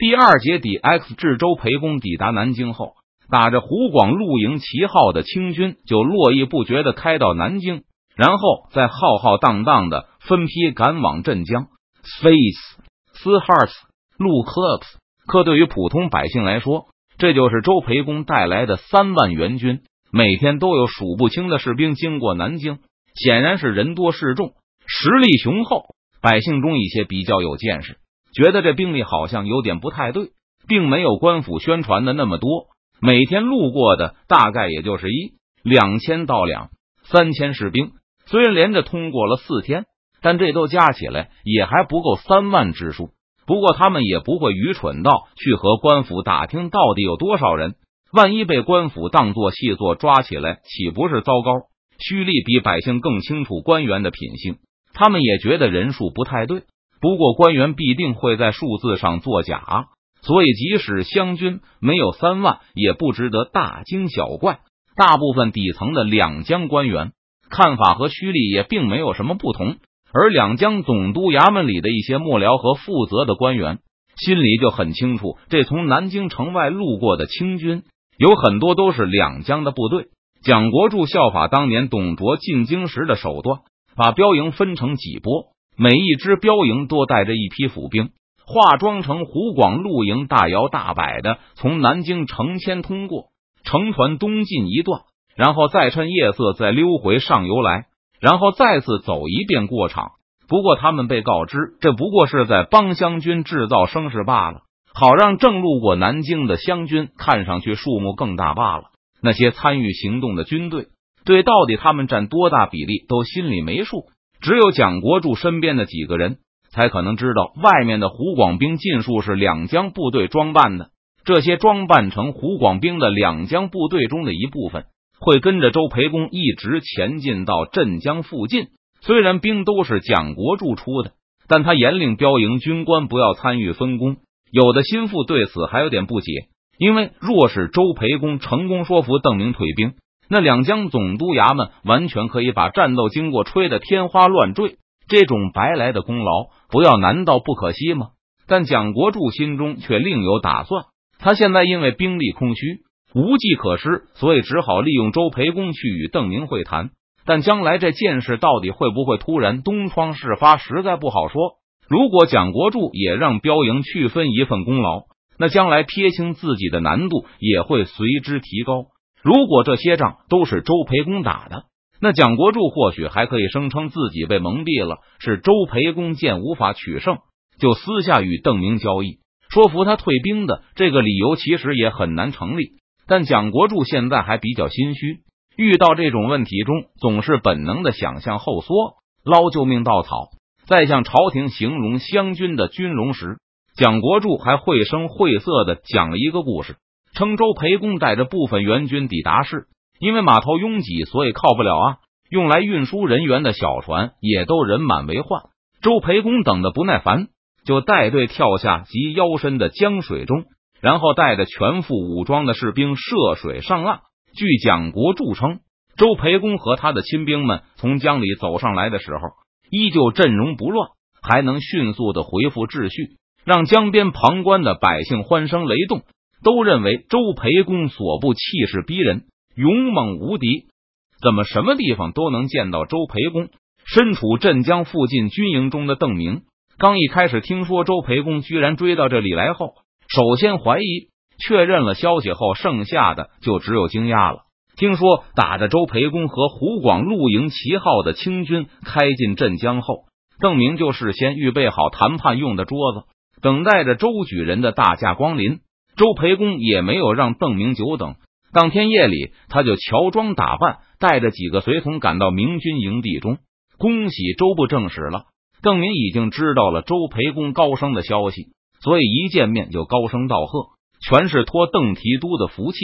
第二节底 X 至周培公抵达南京后，打着湖广陆营旗号的清军就络绎不绝的开到南京，然后再浩浩荡荡的分批赶往镇江。Space 斯 Hearts 陆 Clubs，可对于普通百姓来说，这就是周培公带来的三万援军，每天都有数不清的士兵经过南京，显然是人多势众，实力雄厚。百姓中一些比较有见识。觉得这兵力好像有点不太对，并没有官府宣传的那么多。每天路过的大概也就是一两千到两三千士兵。虽然连着通过了四天，但这都加起来也还不够三万之数。不过他们也不会愚蠢到去和官府打听到底有多少人。万一被官府当作细作抓起来，岂不是糟糕？胥吏比百姓更清楚官员的品性，他们也觉得人数不太对。不过官员必定会在数字上作假，所以即使湘军没有三万，也不值得大惊小怪。大部分底层的两江官员看法和胥吏也并没有什么不同，而两江总督衙门里的一些幕僚和负责的官员心里就很清楚，这从南京城外路过的清军有很多都是两江的部队。蒋国柱效法当年董卓进京时的手段，把标营分成几波。每一支标营多带着一批府兵，化妆成湖广陆营，大摇大摆的从南京城迁通过，乘船东进一段，然后再趁夜色再溜回上游来，然后再次走一遍过场。不过他们被告知，这不过是在帮湘军制造声势罢了，好让正路过南京的湘军看上去数目更大罢了。那些参与行动的军队，对到底他们占多大比例都心里没数。只有蒋国柱身边的几个人才可能知道，外面的湖广兵尽数是两江部队装扮的。这些装扮成湖广兵的两江部队中的一部分，会跟着周培公一直前进到镇江附近。虽然兵都是蒋国柱出的，但他严令标营军官不要参与分工。有的心腹对此还有点不解，因为若是周培公成功说服邓明退兵。那两江总督衙门完全可以把战斗经过吹得天花乱坠，这种白来的功劳不要难道不可惜吗？但蒋国柱心中却另有打算。他现在因为兵力空虚，无计可施，所以只好利用周培公去与邓明会谈。但将来这件事到底会不会突然东窗事发，实在不好说。如果蒋国柱也让标营去分一份功劳，那将来撇清自己的难度也会随之提高。如果这些仗都是周培公打的，那蒋国柱或许还可以声称自己被蒙蔽了，是周培公见无法取胜，就私下与邓明交易，说服他退兵的这个理由其实也很难成立。但蒋国柱现在还比较心虚，遇到这种问题中，总是本能的想向后缩，捞救命稻草。在向朝廷形容湘军的军容时，蒋国柱还绘声绘色的讲了一个故事。称周培公带着部分援军抵达时，因为码头拥挤，所以靠不了啊。用来运输人员的小船也都人满为患。周培公等的不耐烦，就带队跳下及腰深的江水中，然后带着全副武装的士兵涉水上岸。据蒋国柱称，周培公和他的亲兵们从江里走上来的时候，依旧阵容不乱，还能迅速的恢复秩序，让江边旁观的百姓欢声雷动。都认为周培公所部气势逼人，勇猛无敌。怎么什么地方都能见到周培公？身处镇江附近军营中的邓明，刚一开始听说周培公居然追到这里来后，首先怀疑，确认了消息后，剩下的就只有惊讶了。听说打着周培公和湖广陆营旗号的清军开进镇江后，邓明就事先预备好谈判用的桌子，等待着周举人的大驾光临。周培公也没有让邓明久等，当天夜里他就乔装打扮，带着几个随从赶到明军营地中。恭喜周部正使了，邓明已经知道了周培公高升的消息，所以一见面就高声道贺，全是托邓提督的福气，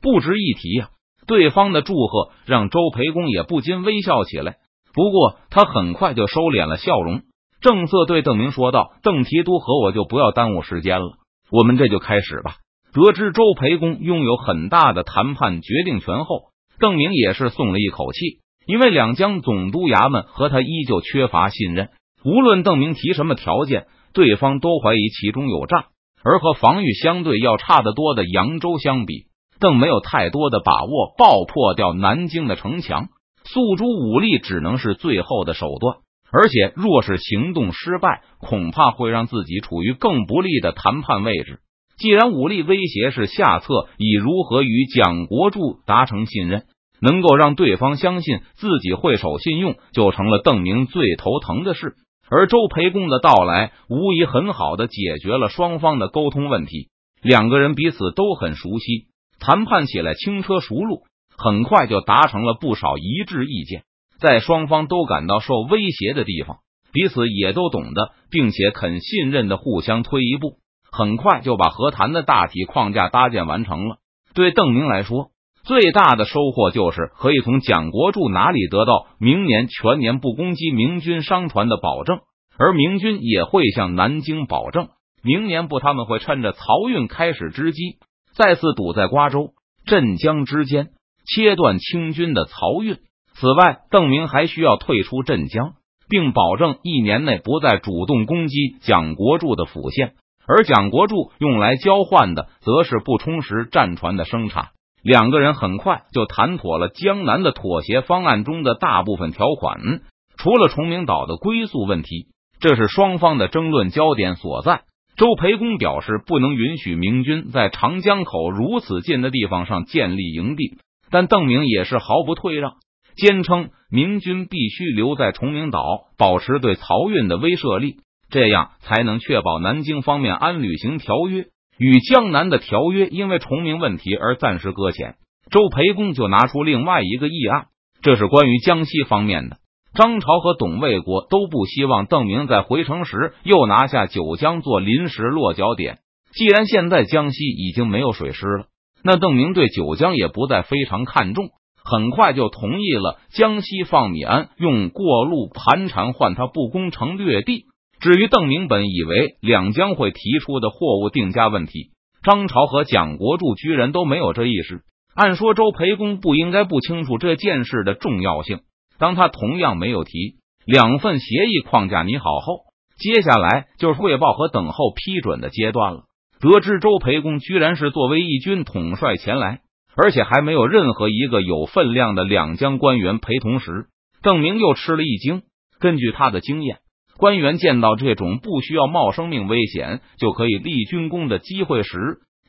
不值一提呀。对方的祝贺让周培公也不禁微笑起来，不过他很快就收敛了笑容，正色对邓明说道：“邓提督和我就不要耽误时间了。”我们这就开始吧。得知周培公拥有很大的谈判决定权后，邓明也是松了一口气，因为两江总督衙门和他依旧缺乏信任。无论邓明提什么条件，对方都怀疑其中有诈。而和防御相对要差得多的扬州相比，更没有太多的把握爆破掉南京的城墙。诉诸武力只能是最后的手段，而且若是行动失败，恐怕会让自己处于更不利的谈判位置。既然武力威胁是下策，以如何与蒋国柱达成信任，能够让对方相信自己会守信用，就成了邓明最头疼的事。而周培公的到来，无疑很好的解决了双方的沟通问题。两个人彼此都很熟悉，谈判起来轻车熟路，很快就达成了不少一致意见。在双方都感到受威胁的地方，彼此也都懂得，并且肯信任的互相推一步，很快就把和谈的大体框架搭建完成了。对邓明来说，最大的收获就是可以从蒋国柱哪里得到明年全年不攻击明军商船的保证，而明军也会向南京保证，明年不他们会趁着漕运开始之机，再次堵在瓜州、镇江之间，切断清军的漕运。此外，邓明还需要退出镇江，并保证一年内不再主动攻击蒋国柱的府县，而蒋国柱用来交换的，则是不充实战船的生产。两个人很快就谈妥了江南的妥协方案中的大部分条款，除了崇明岛的归宿问题，这是双方的争论焦点所在。周培公表示不能允许明军在长江口如此近的地方上建立营地，但邓明也是毫不退让，坚称明军必须留在崇明岛，保持对漕运的威慑力，这样才能确保南京方面安履行条约。与江南的条约因为重名问题而暂时搁浅，周培公就拿出另外一个议案，这是关于江西方面的。张朝和董卫国都不希望邓明在回城时又拿下九江做临时落脚点。既然现在江西已经没有水师了，那邓明对九江也不再非常看重，很快就同意了江西放米安用过路盘缠换他不攻城略地。至于邓明本以为两江会提出的货物定价问题，张朝和蒋国柱居然都没有这意识。按说周培公不应该不清楚这件事的重要性，当他同样没有提两份协议框架拟好后，接下来就是汇报和等候批准的阶段了。得知周培公居然是作为义军统帅前来，而且还没有任何一个有分量的两江官员陪同时，邓明又吃了一惊。根据他的经验。官员见到这种不需要冒生命危险就可以立军功的机会时，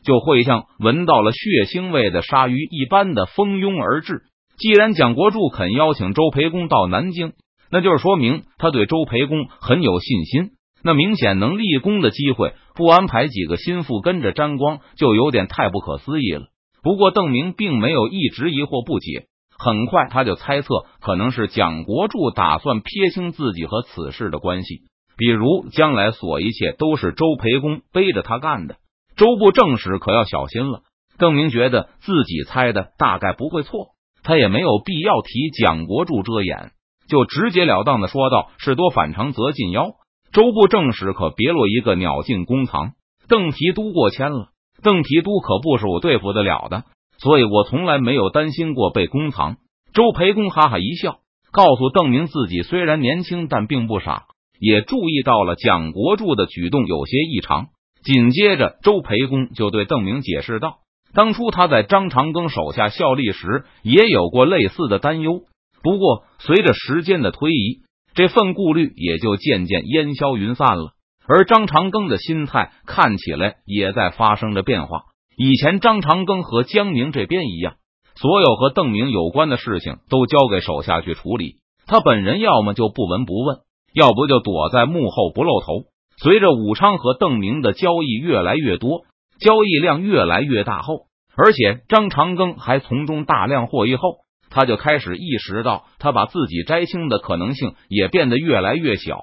就会像闻到了血腥味的鲨鱼一般的蜂拥而至。既然蒋国柱肯邀请周培公到南京，那就是说明他对周培公很有信心。那明显能立功的机会，不安排几个心腹跟着沾光，就有点太不可思议了。不过邓明并没有一直疑惑不解。很快，他就猜测可能是蒋国柱打算撇清自己和此事的关系，比如将来所一切都是周培公背着他干的。周部正史可要小心了。邓明觉得自己猜的大概不会错，他也没有必要替蒋国柱遮掩，就直截了当的说道：“事多反常则进妖。”周部正史可别落一个鸟进公堂。邓提督过谦了，邓提督可不是我对付得了的。所以我从来没有担心过被公藏。周培公哈哈一笑，告诉邓明自己虽然年轻，但并不傻，也注意到了蒋国柱的举动有些异常。紧接着，周培公就对邓明解释道：“当初他在张长庚手下效力时，也有过类似的担忧。不过，随着时间的推移，这份顾虑也就渐渐烟消云散了。而张长庚的心态看起来也在发生着变化。”以前张长庚和江宁这边一样，所有和邓明有关的事情都交给手下去处理。他本人要么就不闻不问，要不就躲在幕后不露头。随着武昌和邓明的交易越来越多，交易量越来越大后，而且张长庚还从中大量获益后，他就开始意识到，他把自己摘清的可能性也变得越来越小。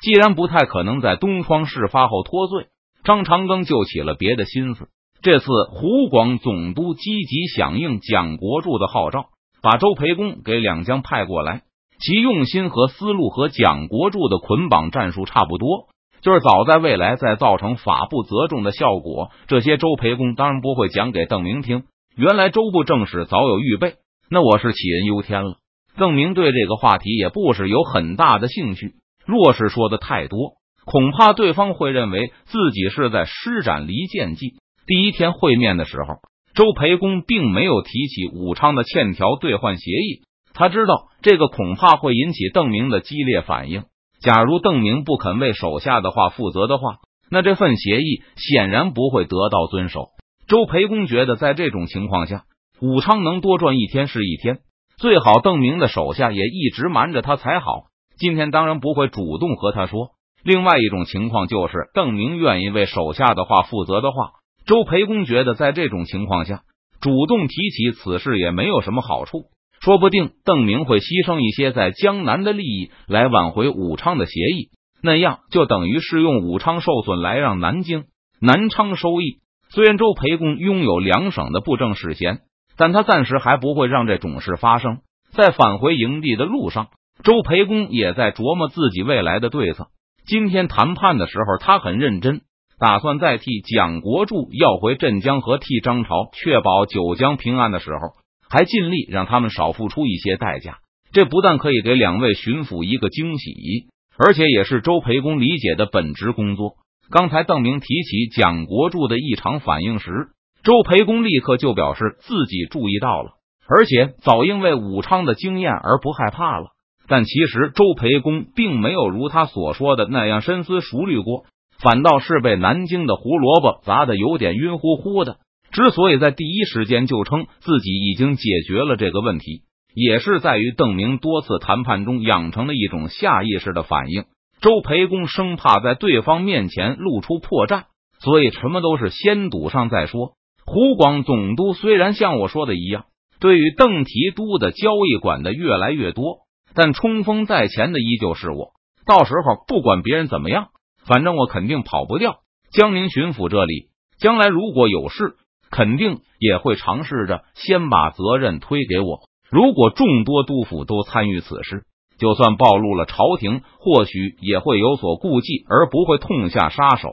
既然不太可能在东窗事发后脱罪，张长庚就起了别的心思。这次湖广总督积极响应蒋国柱的号召，把周培公给两江派过来。其用心和思路和蒋国柱的捆绑战术差不多，就是早在未来再造成法不责众的效果。这些周培公当然不会讲给邓明听。原来周部正史早有预备，那我是杞人忧天了。邓明对这个话题也不是有很大的兴趣。若是说的太多，恐怕对方会认为自己是在施展离间计。第一天会面的时候，周培公并没有提起武昌的欠条兑换协议。他知道这个恐怕会引起邓明的激烈反应。假如邓明不肯为手下的话负责的话，那这份协议显然不会得到遵守。周培公觉得，在这种情况下，武昌能多赚一天是一天。最好邓明的手下也一直瞒着他才好。今天当然不会主动和他说。另外一种情况就是，邓明愿意为手下的话负责的话，周培公觉得在这种情况下，主动提起此事也没有什么好处。说不定邓明会牺牲一些在江南的利益来挽回武昌的协议，那样就等于是用武昌受损来让南京、南昌收益。虽然周培公拥有两省的布政使衔，但他暂时还不会让这种事发生。在返回营地的路上，周培公也在琢磨自己未来的对策。今天谈判的时候，他很认真，打算再替蒋国柱要回镇江和替张朝确保九江平安的时候，还尽力让他们少付出一些代价。这不但可以给两位巡抚一个惊喜，而且也是周培公理解的本职工作。刚才邓明提起蒋国柱的异常反应时，周培公立刻就表示自己注意到了，而且早因为武昌的经验而不害怕了。但其实周培公并没有如他所说的那样深思熟虑过，反倒是被南京的胡萝卜砸的有点晕乎乎的。之所以在第一时间就称自己已经解决了这个问题，也是在于邓明多次谈判中养成的一种下意识的反应。周培公生怕在对方面前露出破绽，所以什么都是先赌上再说。湖广总督虽然像我说的一样，对于邓提督的交易管的越来越多。但冲锋在前的依旧是我，到时候不管别人怎么样，反正我肯定跑不掉。江宁巡抚这里，将来如果有事，肯定也会尝试着先把责任推给我。如果众多督府都参与此事，就算暴露了朝廷，或许也会有所顾忌，而不会痛下杀手。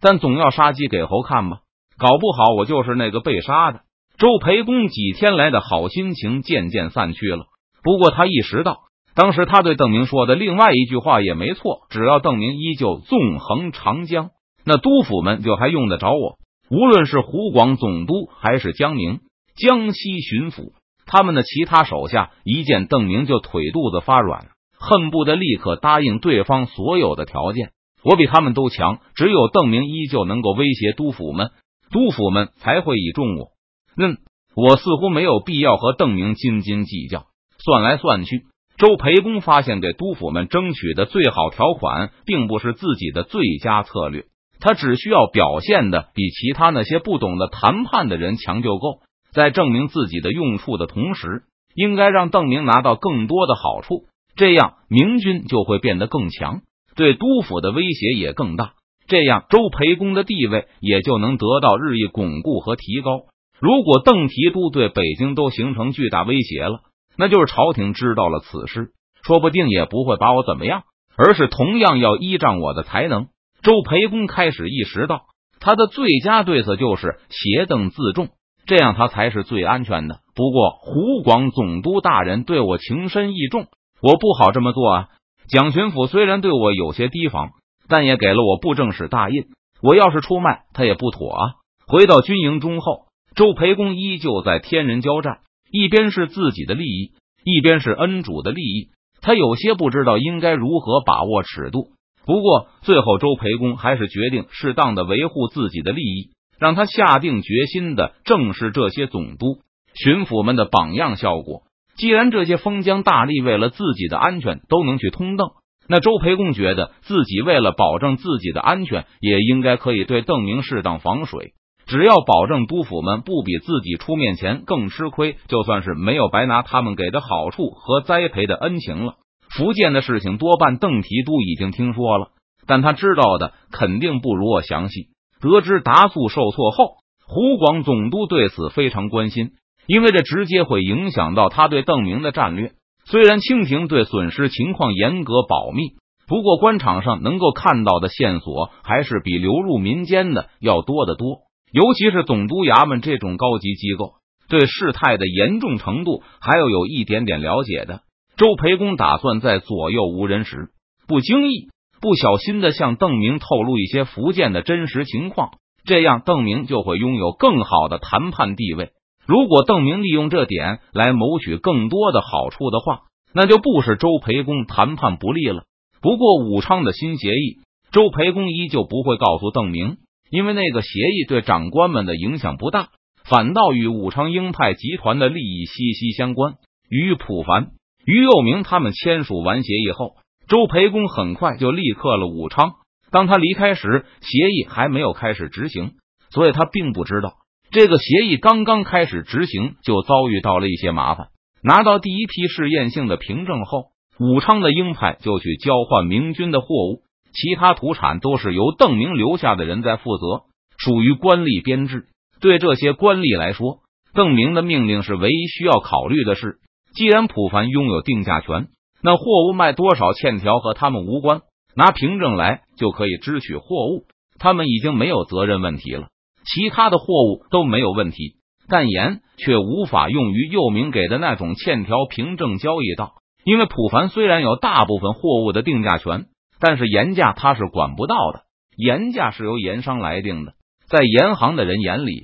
但总要杀鸡给猴看吧，搞不好我就是那个被杀的。周培公几天来的好心情渐渐散去了，不过他意识到。当时他对邓明说的另外一句话也没错，只要邓明依旧纵横长江，那督府们就还用得着我。无论是湖广总督还是江宁、江西巡抚，他们的其他手下一见邓明就腿肚子发软，恨不得立刻答应对方所有的条件。我比他们都强，只有邓明依旧能够威胁督府们，督府们才会倚重我。嗯，我似乎没有必要和邓明斤斤计较。算来算去。周培公发现，给督府们争取的最好条款，并不是自己的最佳策略。他只需要表现的比其他那些不懂得谈判的人强就够。在证明自己的用处的同时，应该让邓明拿到更多的好处，这样明军就会变得更强，对督府的威胁也更大。这样，周培公的地位也就能得到日益巩固和提高。如果邓提督对北京都形成巨大威胁了。那就是朝廷知道了此事，说不定也不会把我怎么样，而是同样要依仗我的才能。周培公开始意识到，他的最佳对策就是携邓自重，这样他才是最安全的。不过，湖广总督大人对我情深意重，我不好这么做啊。蒋巡抚虽然对我有些提防，但也给了我布政使大印，我要是出卖他也不妥啊。回到军营中后，周培公依旧在天人交战。一边是自己的利益，一边是恩主的利益，他有些不知道应该如何把握尺度。不过最后，周培公还是决定适当的维护自己的利益，让他下定决心的正是这些总督、巡抚们的榜样效果。既然这些封疆大吏为了自己的安全都能去通邓，那周培公觉得自己为了保证自己的安全，也应该可以对邓明适当防水。只要保证督府们不比自己出面前更吃亏，就算是没有白拿他们给的好处和栽培的恩情了。福建的事情多半邓提督已经听说了，但他知道的肯定不如我详细。得知达素受挫后，湖广总督对此非常关心，因为这直接会影响到他对邓明的战略。虽然清廷对损失情况严格保密，不过官场上能够看到的线索还是比流入民间的要多得多。尤其是总督衙门这种高级机构，对事态的严重程度还要有一点点了解的。周培公打算在左右无人时，不经意不小心的向邓明透露一些福建的真实情况，这样邓明就会拥有更好的谈判地位。如果邓明利用这点来谋取更多的好处的话，那就不是周培公谈判不利了。不过武昌的新协议，周培公依旧不会告诉邓明，因为那个协议对长官们的影响不大，反倒与武昌鹰派集团的利益息息相关。与普凡、于佑明他们签署完协议后，周培公很快就立刻了武昌。当他离开时，协议还没有开始执行，所以他并不知道这个协议刚刚开始执行就遭遇到了一些麻烦。拿到第一批试验性的凭证后，武昌的鹰派就去交换明军的货物，其他土产都是由邓明留下的人在负责，属于官吏编制。对这些官吏来说，邓明的命令是唯一需要考虑的事。既然普凡拥有定价权，那货物卖多少欠条和他们无关，拿凭证来就可以支取货物，他们已经没有责任问题了。其他的货物都没有问题，但盐却无法用于佑明给的那种欠条凭证交易到，因为普凡虽然有大部分货物的定价权，但是盐价他是管不到的，盐价是由盐商来定的，在盐行的人眼里，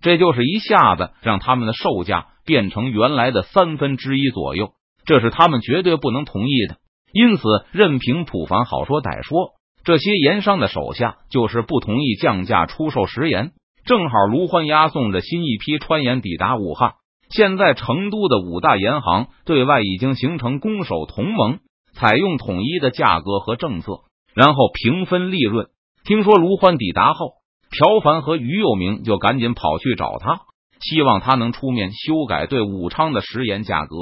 这就是一下子让他们的售价。变成原来的三分之一左右，这是他们绝对不能同意的。因此，任凭普凡好说歹说，这些盐商的手下就是不同意降价出售食盐。正好卢欢押送着新一批川盐抵达武汉，现在成都的五大盐行对外已经形成攻守同盟，采用统一的价格和政策，然后平分利润。听说卢欢抵达后，朴凡和于右明就赶紧跑去找他。希望他能出面修改对武昌的食盐价格，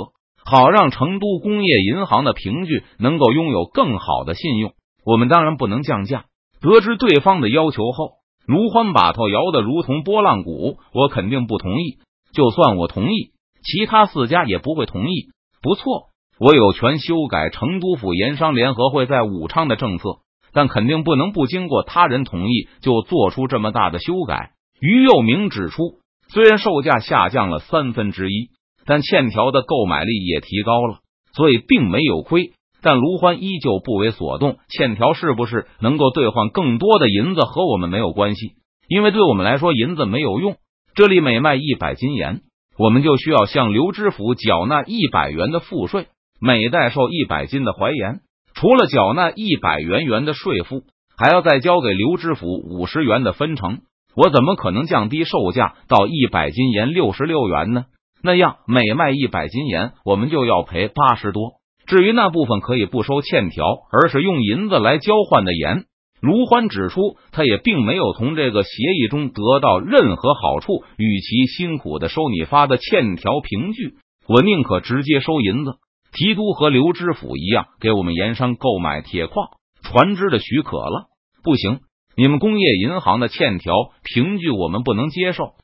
好让成都工业银行的凭据能够拥有更好的信用。我们当然不能降价。得知对方的要求后，卢欢把头摇得如同拨浪鼓。我肯定不同意。就算我同意，其他四家也不会同意。不错，我有权修改成都府盐商联合会在武昌的政策，但肯定不能不经过他人同意就做出这么大的修改。于右明指出。虽然售价下降了三分之一，但欠条的购买力也提高了，所以并没有亏。但卢欢依旧不为所动。欠条是不是能够兑换更多的银子和我们没有关系，因为对我们来说银子没有用。这里每卖一百斤盐，我们就需要向刘知府缴纳一百元的赋税。每代售一百斤的淮盐，除了缴纳一百元元的税赋，还要再交给刘知府五十元的分成。我怎么可能降低售价到一百斤盐六十六元呢？那样每卖一百斤盐，我们就要赔八十多。至于那部分可以不收欠条，而是用银子来交换的盐，卢欢指出，他也并没有从这个协议中得到任何好处。与其辛苦的收你发的欠条凭据，我宁可直接收银子。提督和刘知府一样，给我们盐商购买铁矿、船只的许可了。不行。你们工业银行的欠条凭据我们不能接受，